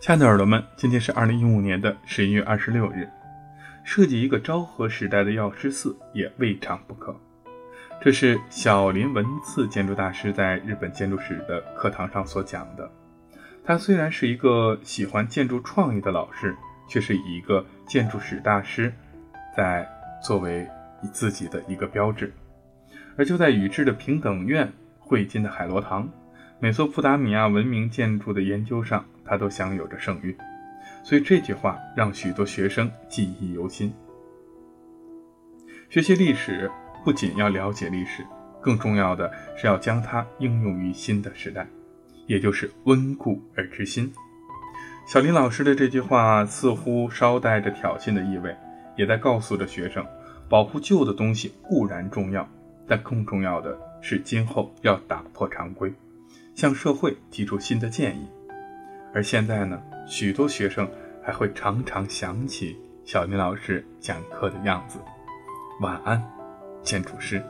亲爱的耳朵们，今天是二零一五年的十一月二十六日。设计一个昭和时代的药师寺也未尝不可。这是小林文次建筑大师在日本建筑史的课堂上所讲的。他虽然是一个喜欢建筑创意的老师，却是以一个建筑史大师在作为自己的一个标志。而就在宇治的平等院、汇金的海螺堂、美索不达米亚文明建筑的研究上，他都享有着盛誉。所以这句话让许多学生记忆犹新。学习历史不仅要了解历史，更重要的是要将它应用于新的时代，也就是温故而知新。小林老师的这句话似乎稍带着挑衅的意味，也在告诉着学生：保护旧的东西固然重要，但更重要的是今后要打破常规，向社会提出新的建议。而现在呢，许多学生还会常常想起小林老师讲课的样子。晚安，建筑师。